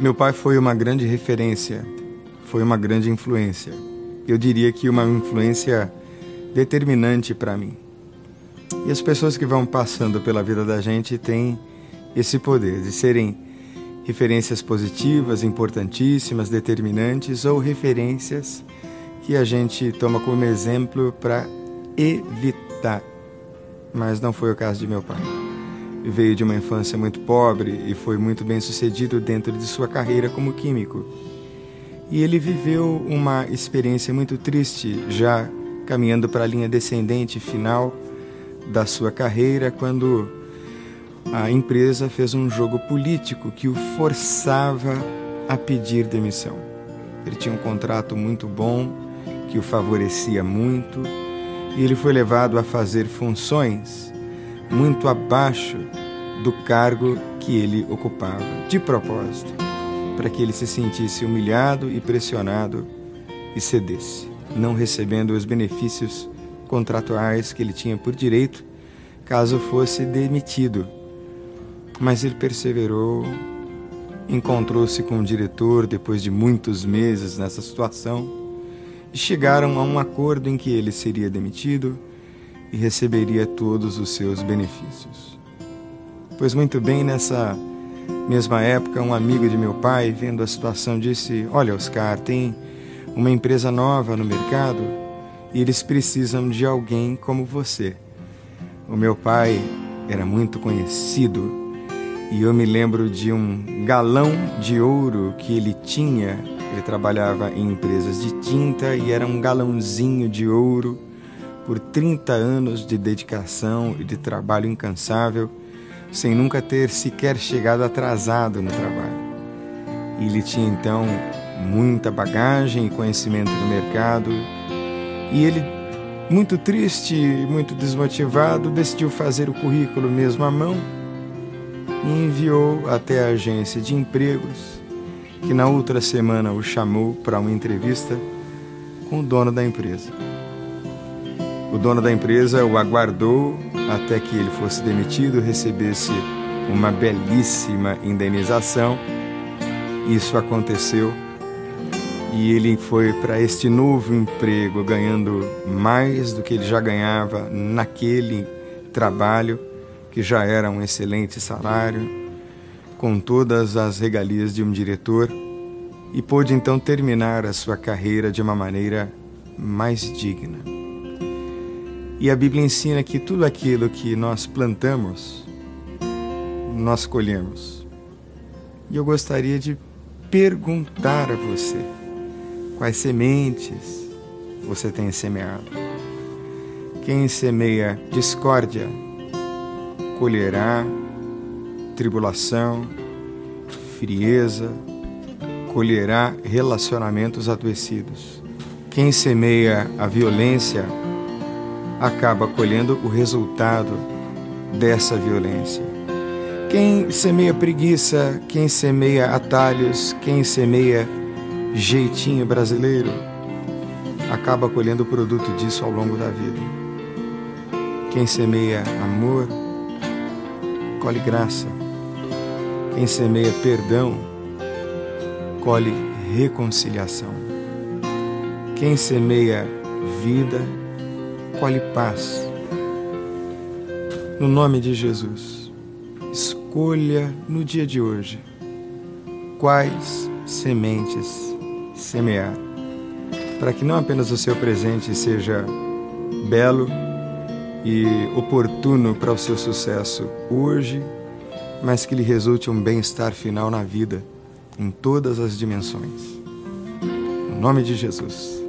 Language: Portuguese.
Meu pai foi uma grande referência, foi uma grande influência. Eu diria que uma influência determinante para mim. E as pessoas que vão passando pela vida da gente têm esse poder de serem referências positivas, importantíssimas, determinantes ou referências que a gente toma como exemplo para evitar. Mas não foi o caso de meu pai. Veio de uma infância muito pobre e foi muito bem sucedido dentro de sua carreira como químico. E ele viveu uma experiência muito triste, já caminhando para a linha descendente final da sua carreira, quando a empresa fez um jogo político que o forçava a pedir demissão. Ele tinha um contrato muito bom, que o favorecia muito, e ele foi levado a fazer funções muito abaixo do cargo que ele ocupava, de propósito, para que ele se sentisse humilhado e pressionado e cedesse, não recebendo os benefícios contratuais que ele tinha por direito caso fosse demitido. Mas ele perseverou, encontrou-se com o diretor depois de muitos meses nessa situação e chegaram a um acordo em que ele seria demitido e receberia todos os seus benefícios. Pois muito bem, nessa mesma época, um amigo de meu pai, vendo a situação, disse: Olha, Oscar, tem uma empresa nova no mercado e eles precisam de alguém como você. O meu pai era muito conhecido e eu me lembro de um galão de ouro que ele tinha ele trabalhava em empresas de tinta e era um galãozinho de ouro por 30 anos de dedicação e de trabalho incansável, sem nunca ter sequer chegado atrasado no trabalho. E ele tinha então muita bagagem e conhecimento no mercado, e ele, muito triste, muito desmotivado, decidiu fazer o currículo mesmo à mão e enviou até a agência de empregos que na outra semana o chamou para uma entrevista com o dono da empresa. O dono da empresa o aguardou até que ele fosse demitido, recebesse uma belíssima indenização. Isso aconteceu e ele foi para este novo emprego ganhando mais do que ele já ganhava naquele trabalho, que já era um excelente salário com todas as regalias de um diretor e pôde então terminar a sua carreira de uma maneira mais digna. E a Bíblia ensina que tudo aquilo que nós plantamos, nós colhemos. E eu gostaria de perguntar a você: quais sementes você tem semeado? Quem semeia discórdia colherá tribulação, frieza, colherá relacionamentos adoecidos. Quem semeia a violência acaba colhendo o resultado dessa violência. Quem semeia preguiça, quem semeia atalhos, quem semeia jeitinho brasileiro, acaba colhendo o produto disso ao longo da vida. Quem semeia amor, colhe graça. Quem semeia perdão, colhe reconciliação. Quem semeia vida, colhe paz. No nome de Jesus, escolha no dia de hoje quais sementes semear, para que não apenas o seu presente seja belo e oportuno para o seu sucesso hoje mas que lhe resulte um bem-estar final na vida, em todas as dimensões. Em nome de Jesus.